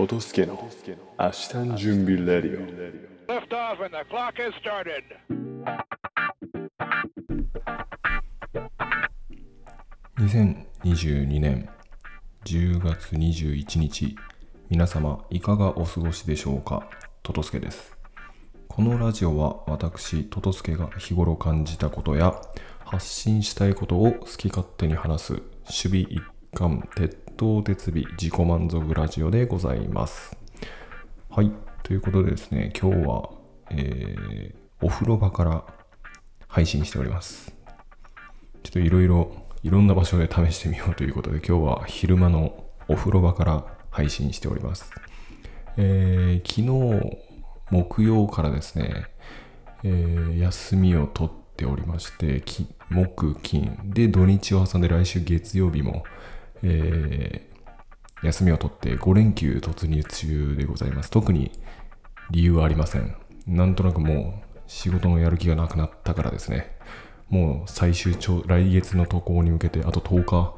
トトスケの明日の準備レディオ。Lift off and the clock has started. 2022年10月21日皆様いかがお過ごしでしょうか？トトスケです。このラジオは私トトスケが日頃感じたことや発信したいことを好き勝手に話す守備一貫鉄頭鉄尾自己満足ラジオでございます。はいということでですね今日は、えー、お風呂場から配信しております。ちょっといろいろいろんな場所で試してみようということで今日は昼間のお風呂場から配信しております。えー、昨日木曜からですね、えー、休みを取っておりまして木金。で土日を挟んで来週月曜日も、えー、休みを取って5連休突入中でございます。特に理由はありません。なんとなくもう仕事のやる気がなくなったからですね。もう最終調、来月の渡航に向けて、あと10日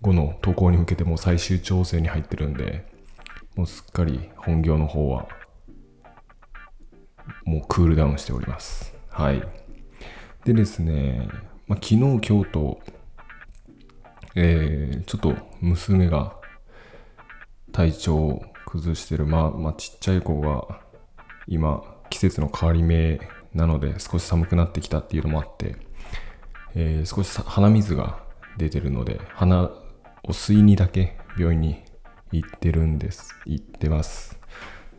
後の渡航に向けてもう最終調整に入ってるんで、もうすっかり本業の方は、もうクールダウンしております。はい。でですね、まあ、昨日、今日と、えー、ちょっと娘が体調を崩してる、まあ、まあ、ちっちゃい子が今、季節の変わり目なので少し寒くなってきたっていうのもあって、えー、少し鼻水が出てるので鼻を吸いにだけ病院に行ってるんです。行ってます。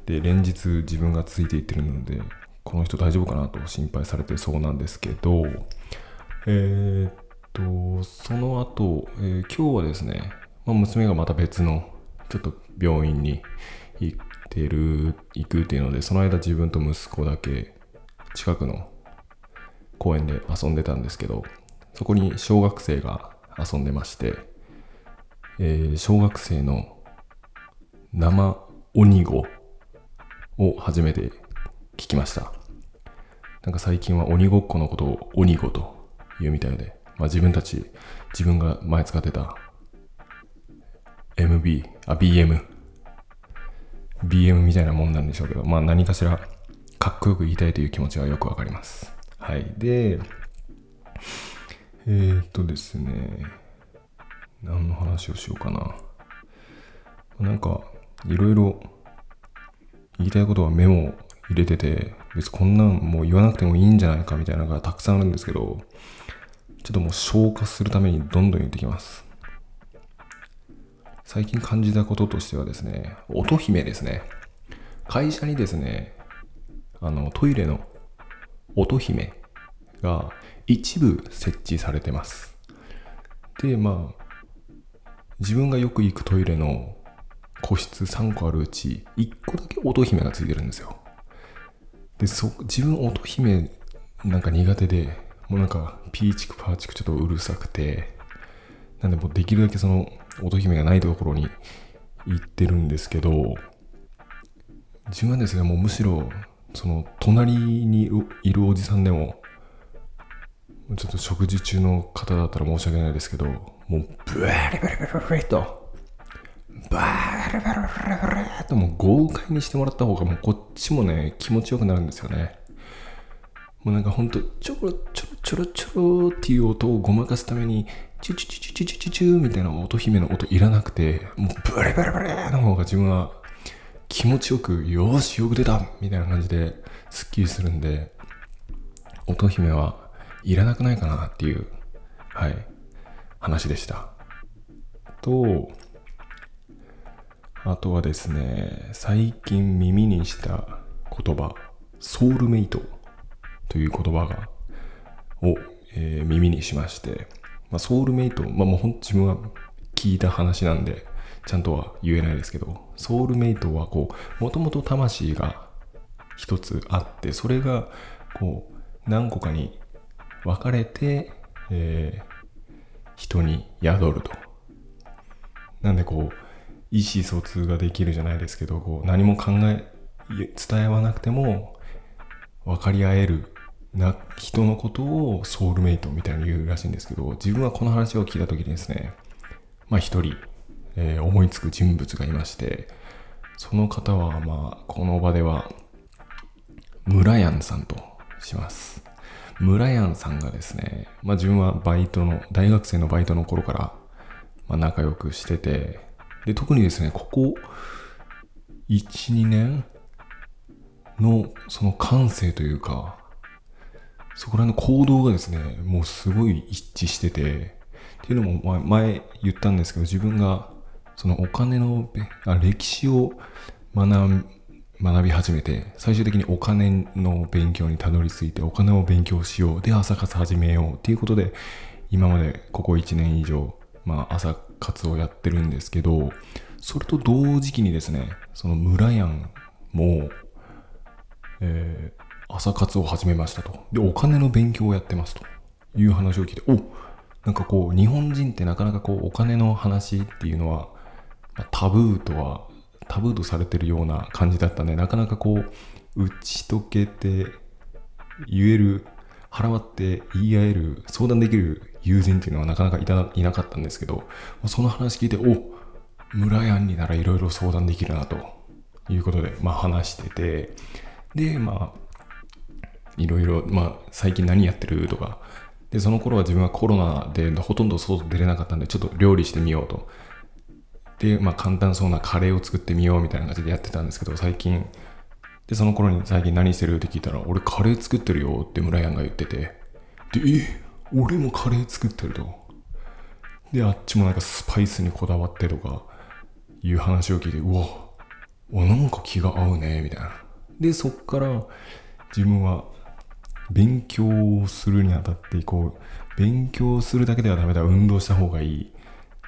で連日自分がついていってるのでこの人大丈夫かなと心配されてそうなんですけどえー、っとその後、えー、今日はですね、まあ、娘がまた別のちょっと病院に行ってる行くっていうのでその間自分と息子だけ近くの公園で遊んでたんですけどそこに小学生が遊んでまして、えー、小学生の生鬼子を初めて聞きました。なんか最近は鬼ごっこのことを鬼子と言うみたいで、まあ、自分たち自分が前使ってた MB あ BM BM みたいなもんなんでしょうけどまあ何かしらかっこよく言いたいという気持ちはよくわかります。はい。で、えー、っとですね、何の話をしようかな。なんか、いろいろ言いたいことはメモを入れてて、別にこんなんもう言わなくてもいいんじゃないかみたいなのがたくさんあるんですけど、ちょっともう消化するためにどんどん言ってきます。最近感じたこととしてはですね、乙姫ですね。会社にですね、あのトイレの乙姫が一部設置されてますでまあ自分がよく行くトイレの個室3個あるうち1個だけ乙姫がついてるんですよでそ自分乙姫なんか苦手でもうなんかピーチクパーチクちょっとうるさくてなんでもうできるだけその乙姫がないところに行ってるんですけど自分はですねもうむしろその隣にいるおじさんでもちょっと食事中の方だったら申し訳ないですけどもうブワリブリブリブリとバーリブリブリブリともう豪快にしてもらった方がもうこっちもね気持ちよくなるんですよねもうなんかほんとちょろちょろちょろちょろっていう音をごまかすためにチュチュチュチュチュチュチュみたいな音姫の音いらなくてもうブリブリブリの方が自分は気持ちよく、よし、よく出たみたいな感じで、スッキリするんで、乙姫はいらなくないかなっていう、はい、話でした。と、あとはですね、最近耳にした言葉、ソウルメイトという言葉が、を、えー、耳にしまして、まあ、ソウルメイト、まあ、もうほん自分は聞いた話なんで、ちゃんとは言えないですけど、ソウルメイトはこう、もともと魂が一つあって、それがこう、何個かに分かれて、えー、人に宿ると。なんでこう、意思疎通ができるじゃないですけど、こう何も考え、伝えはなくても分かり合えるな人のことをソウルメイトみたいに言うらしいんですけど、自分はこの話を聞いた時にですね、まあ一人えー、思いつく人物がいまして、その方は、まあ、この場では、村やんさんとします。村やんさんがですね、まあ自分はバイトの、大学生のバイトの頃から、まあ仲良くしてて、で、特にですね、ここ、1、2年の、その感性というか、そこら辺の行動がですね、もうすごい一致してて、っていうのも前言ったんですけど、自分がそのお金のあ歴史を学学び始めて、最終的にお金の勉強にたどり着いて、お金を勉強しよう。で、朝活始めよう。っていうことで、今までここ1年以上、まあ朝活をやってるんですけど、それと同時期にですね、その村やんも、えー朝活を始めましたと。で、お金の勉強をやってますと。いう話を聞いて、おなんかこう、日本人ってなかなかこう、お金の話っていうのは、タブーとは、タブーとされてるような感じだったんで、なかなかこう、打ち解けて、言える、払わって言い合える、相談できる友人っていうのはなかなかいたいなかったんですけど、その話聞いて、お村やんにならいろいろ相談できるなと。いうことで、まあ話してて、で、まあ、いろいろ、まあ、最近何やってるとか、で、その頃は自分はコロナでほとんど外出れなかったんで、ちょっと料理してみようと。で、まあ、簡単そうなカレーを作ってみようみたいな感じでやってたんですけど、最近、で、その頃に最近何してるって聞いたら、俺カレー作ってるよって村やんが言ってて、で、え、俺もカレー作ってると。で、あっちもなんかスパイスにこだわってとか、いう話を聞いて、うわ、なんか気が合うね、みたいな。で、そっから自分は勉強するにあたって、こう、勉強するだけではダメだ、運動した方がいい。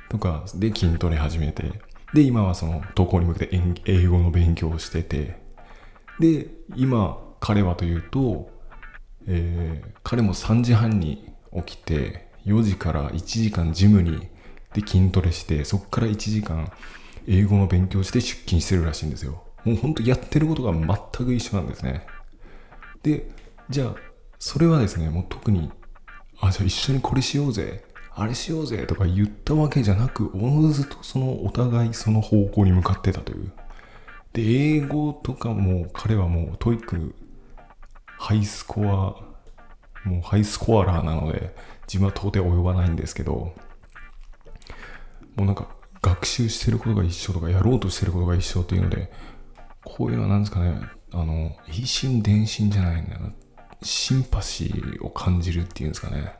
とか、で筋トレ始めて、で、今はその投稿に向けて英英語の勉強をしてて、で、今、彼はというと、えー彼も3時半に起きて、4時から1時間ジムに、で筋トレして、そこから1時間英語の勉強して出勤してるらしいんですよ。もうほんとやってることが全く一緒なんですね。で、じゃあ、それはですね、もう特に、あ、じゃあ一緒にこれしようぜ、あれしようぜとか言ったわけじゃなく、おのずとそのお互いその方向に向かってたという。で、英語とかも彼はもう TOEICハイスコア、もうハイスコアラーなので、自分は到底及ばないんですけど、もうなんか学習してることが一緒とか、やろうとしてることが一緒っていうので、こういうのは何ですかね、あの、一心伝心じゃないんだよな。シンパシーを感じるっていうんですかね。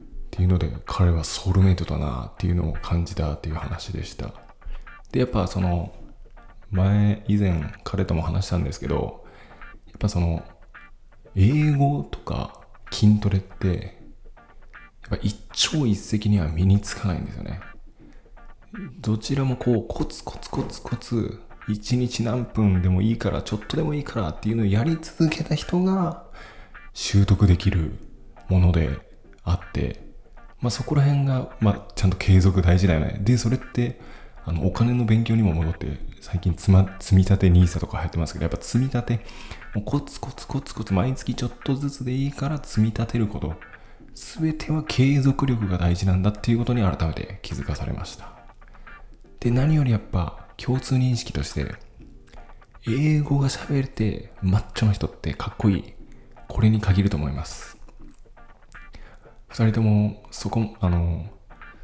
っていうので、彼はソウルメイトだなっていうのを感じたっていう話でした。で、やっぱその、前、以前彼とも話したんですけど、やっぱその、英語とか筋トレって、やっぱ一朝一夕には身につかないんですよね。どちらもこう、コツコツコツコツ、一日何分でもいいから、ちょっとでもいいからっていうのをやり続けた人が習得できるものであって、まあそこら辺が、まあちゃんと継続大事だよね。で、それって、あの、お金の勉強にも戻って、最近つま、積み立て NISA とか流行ってますけど、やっぱ積み立て、もうコツコツコツコツ毎月ちょっとずつでいいから積み立てること。すべては継続力が大事なんだっていうことに改めて気づかされました。で、何よりやっぱ共通認識として、英語が喋れてマッチョな人ってかっこいい。これに限ると思います。二人とも、そこ、あの、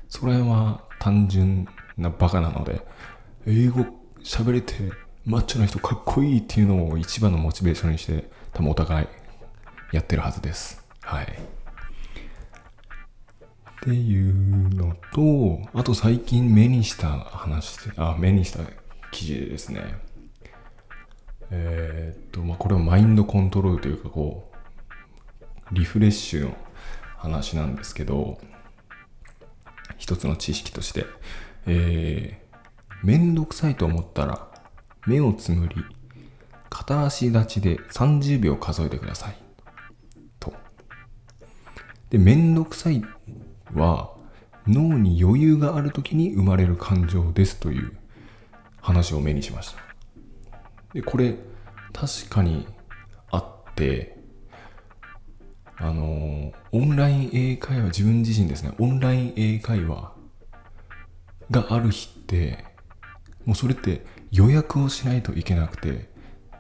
そこら辺は単純なバカなので、英語喋れてマッチョな人かっこいいっていうのを一番のモチベーションにして、多分お互いやってるはずです。はい。っていうのと、あと最近目にした話、あ、目にした記事でですね、えーっと、まあ、これはマインドコントロールというか、こう、リフレッシュの話なんですけど、一つの知識として、えー、めんどくさいと思ったら、目をつむり、片足立ちで30秒数えてください。と。で、めんどくさいは、脳に余裕がある時に生まれる感情ですという話を目にしました。で、これ、確かにあって、あの、オンライン英会話、自分自身ですね、オンライン英会話がある日って、もうそれって予約をしないといけなくて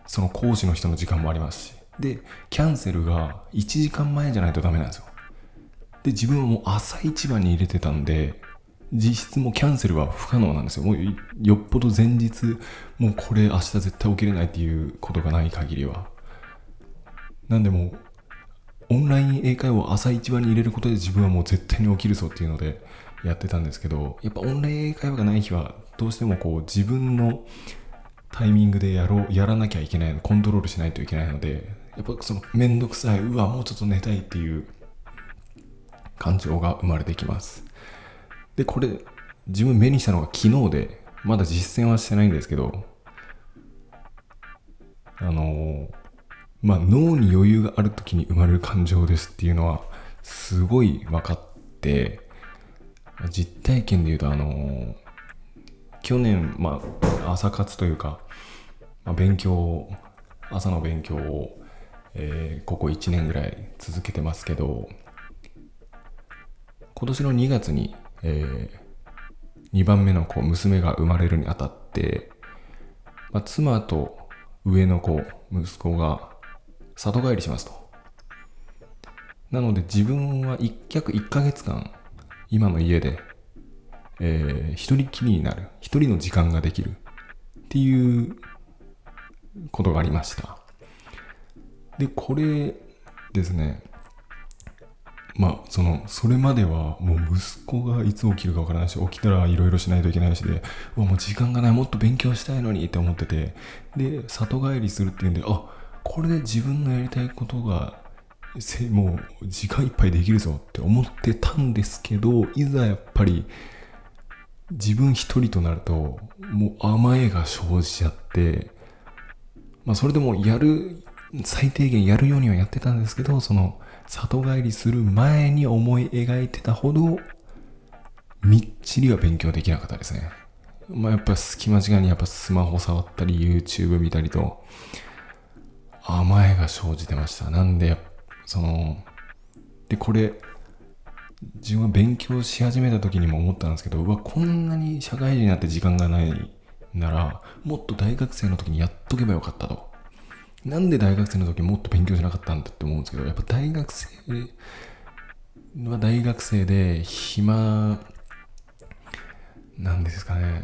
その講師の人の時間もありますし。でキャンセルが1時間前じゃないとダメなんですよ。で自分はもう朝一番に入れてたんで実質もうキャンセルは不可能なんですよ。もうよっぽど前日もうこれ明日絶対起きれないっていうことがない限りは。なんでもうオンライン英会話を朝一番に入れることで自分はもう絶対に起きるぞっていうのでやってたんですけどやっぱオンライン英会話がない日はどうしてもこう自分のタイミングでやろうやらなきゃいけないコントロールしないといけないのでやっぱそのめんどくさいうわもうちょっと寝たいっていう感情が生まれてきます。でこれ自分目にしたのが昨日でまだ実践はしてないんですけどあのーまあ脳に余裕がある時に生まれる感情ですっていうのはすごい分かって実体験で言うとあの去年、まあ、朝活というか、まあ、勉強朝の勉強を、えーここ1年ぐらい続けてますけど今年の2月に、え2番目の子娘が生まれるにあたって、まあ、妻と上の子息子が里帰りしますと。なので自分は一約1ヶ月間今の家でえー一人きりになる一人の時間ができるっていうことがありました。でこれですねまあそのそれまではもう息子がいつ起きるかわからないし起きたらいろいろしないといけないしでうわもう時間がないもっと勉強したいのにって思っててで里帰りするっていうんであこれで自分のやりたいことがもう時間いっぱいできるぞって思ってたんですけどいざやっぱり自分一人となるともう甘えが生じちゃってまあそれでもやる最低限やるようにはやってたんですけどその里帰りする前に思い描いてたほどみっちりは勉強できなかったですね。まあやっぱ隙間時間にやっぱスマホ触ったり YouTube 見たりと甘えが生じてました。なんでそのでこれ自分は勉強し始めた時にも思ったんですけどうわこんなに社会人になって時間がないならもっと大学生の時にやっとけばよかったと。なんで大学生の時もっと勉強しなかったんだって思うんですけどやっぱ大学生は大学生で暇なんですかね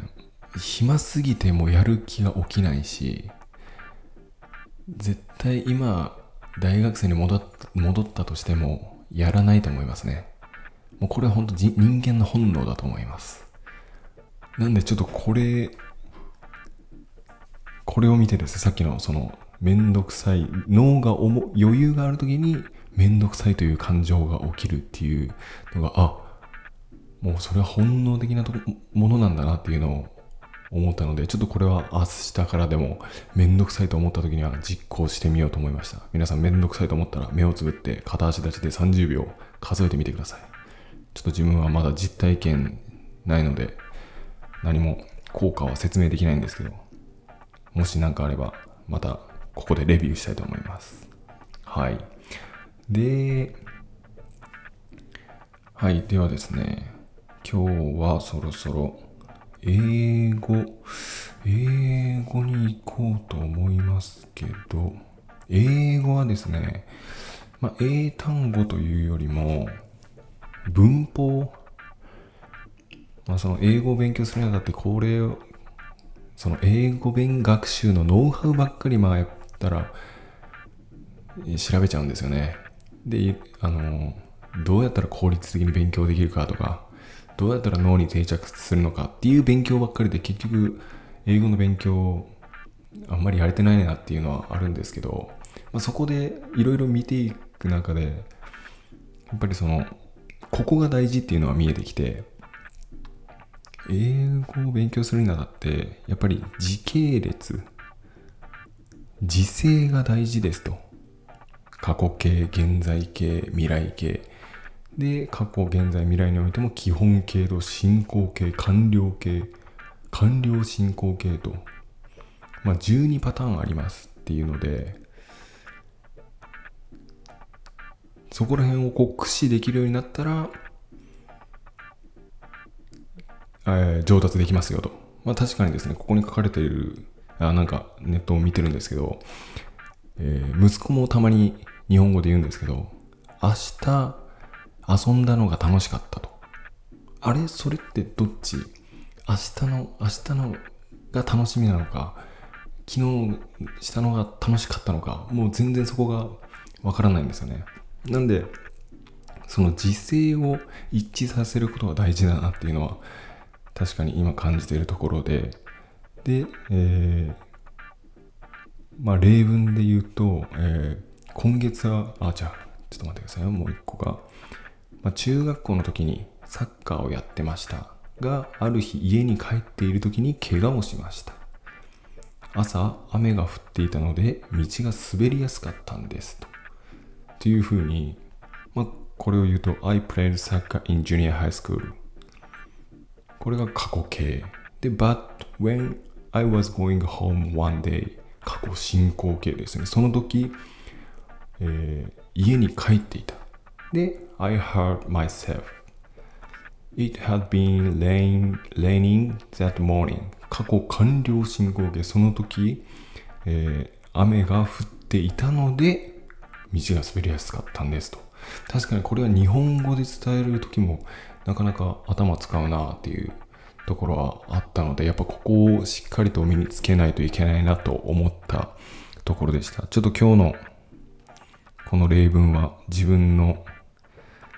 暇すぎてもやる気が起きないし絶対今大学生に戻った戻ったとしてもやらないと思いますね。もうこれは本当人間の本能だと思います。なんでちょっとこれこれを見てですねさっきのそのめんどくさい脳が重余裕がある時にめんどくさいという感情が起きるっていうのがあもうそれは本能的なものなんだなっていうのを思ったのでちょっとこれは明日からでもめんどくさいと思った時には実行してみようと思いました。皆さんめんどくさいと思ったら目をつぶって片足立ちで30秒数えてみてください。ちょっと自分はまだ実体験ないので何も効果は説明できないんですけどもし何かあればまたここでレビューしたいと思います。はい。ではい。ではですね今日はそろそろ英語英語に行こうと思いますけど英語はですね、まあ、英単語というよりも文法。まあ、その英語を勉強するにあたってこれをその英語勉学習のノウハウばっかりまあやったら調べちゃうんですよね。であのどうやったら効率的に勉強できるかとか。どうやったら脳に定着するのかっていう勉強ばっかりで結局英語の勉強あんまりやれてないなっていうのはあるんですけど、まあ、そこでいろいろ見ていく中でやっぱりそのここが大事っていうのは見えてきて英語を勉強するにあたってやっぱり時系列時制が大事ですと。過去形現在形未来形。で過去現在未来においても基本形と進行形完了形完了進行形と、まあ、12パターンありますっていうのでそこら辺をこう駆使できるようになったらえー上達できますよと。まあ確かにですね、ここに書かれている、あなんかネットを見てるんですけど、えー息子もたまに日本語で言うんですけど、明日遊んだのが楽しかったと。あれ？それってどっち？明日の、明日のが楽しみなのか、昨日したのが楽しかったのか、もう全然そこがわからないんですよね。なんで、その時勢を一致させることが大事だなっていうのは、確かに今感じているところで、で、えーまあ例文で言うと、えー今月は、あ、じゃあ、ちょっと待ってくださいよ、もう一個が。まあ、中学校の時にサッカーをやってましたが、ある日家に帰っている時に怪我をしました。朝、雨が降っていたので、道が滑りやすかったんですと。っていうふうに、まあ、これを言うと、I played soccer in junior high school. これが過去形。で、but when I was going home one day 過去進行形ですね。その時、えー家に帰っていた。で、I heard myself. It had been rain, raining that morning. 過去完了進行形。その時、えー雨が降っていたので、道が滑りやすかったんですと。確かにこれは日本語で伝える時もなかなか頭使うなっていうところはあったので、やっぱここをしっかりと身につけないといけないなと思ったところでした。ちょっと今日のこの例文は自分の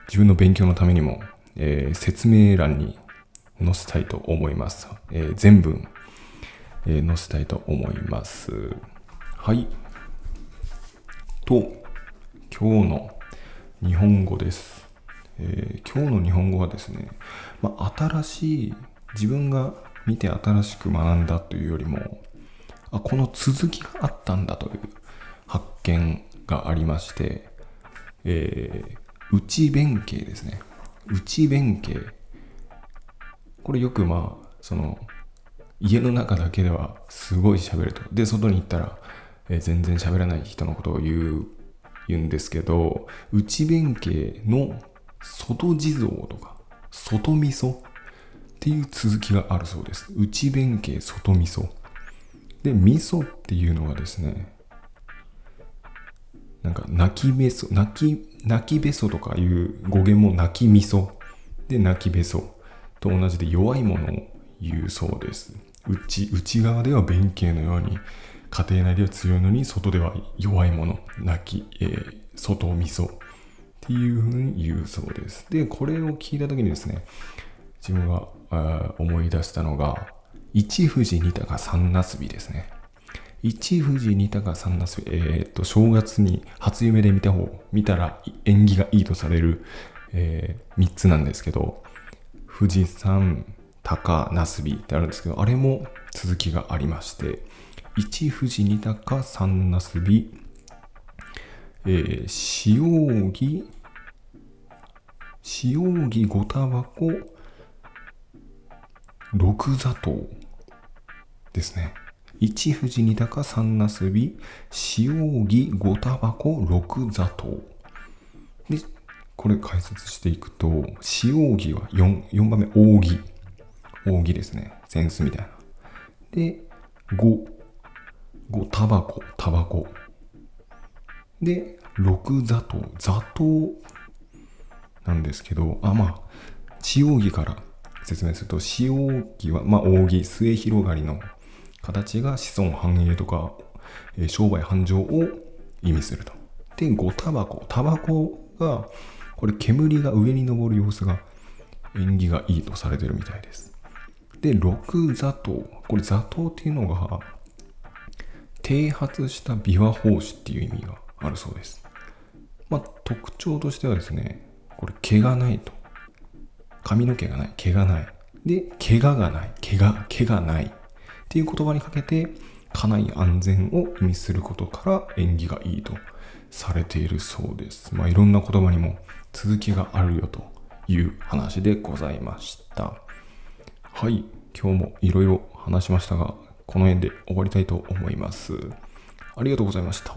自分の勉強のためにも、えー説明欄に載せたいと思います。えー全文、えー載せたいと思います。はい。と、今日の日本語です。えー今日の日本語はですね、まあ、新しい自分が見て新しく学んだというよりもあこの続きがあったんだという発見がありまして、えー内弁慶ですね。内弁慶。これよくまあその家の中だけではすごい喋ると。で外に行ったら、えー全然喋らない人のことを言う言うんですけど内弁慶の外地蔵とか外味噌っていう続きがあるそうです。内弁慶外味噌。で味噌っていうのはですねなんか泣きべそ泣き泣きべそとかいう語源も泣き味噌で泣きべそ。と同じで弱いものを言うそうです。内内側では弁慶のように家庭内では強いのに外では弱いもの。泣き、えー外味噌っていうふうに言うそうです。でこれを聞いた時にですね自分が思い出したのが一富士二鷹三なすびですね。一富士二鷹三なすびえーっと正月に初夢で見た方見たら縁起がいいとされる、え3つなんですけど富士山鷹なすびってあるんですけどあれも続きがありまして一富士二鷹三なすびえー、塩扇塩扇五タバコ六砂糖ですね。一富士二鷹三なすび塩扇五タバコ六砂糖。でこれ解説していくと塩扇は 4, 4番目扇。扇ですね。扇子みたいな。で五。五タバコタバコ。で六砂糖。砂糖なんですけどあまあ塩扇から説明すると塩扇はまあ扇末広がりの形が子孫繁栄とか、えー商売繁盛を意味するとで五タバコタバコがこれ煙が上に上る様子が縁起がいいとされてるみたいですで六砂糖これ砂糖っていうのが剃髪した琵琶法師っていう意味があるそうです。まあ、特徴としてはですね、これ毛がないと。髪の毛がない、毛がない。で、怪我がない、怪我、毛がない。っていう言葉にかけて、家内安全を意味することから縁起がいいとされているそうです。まあ、いろんな言葉にも続きがあるよという話でございました。はい、今日もいろいろ話しましたが、この辺で終わりたいと思います。ありがとうございました。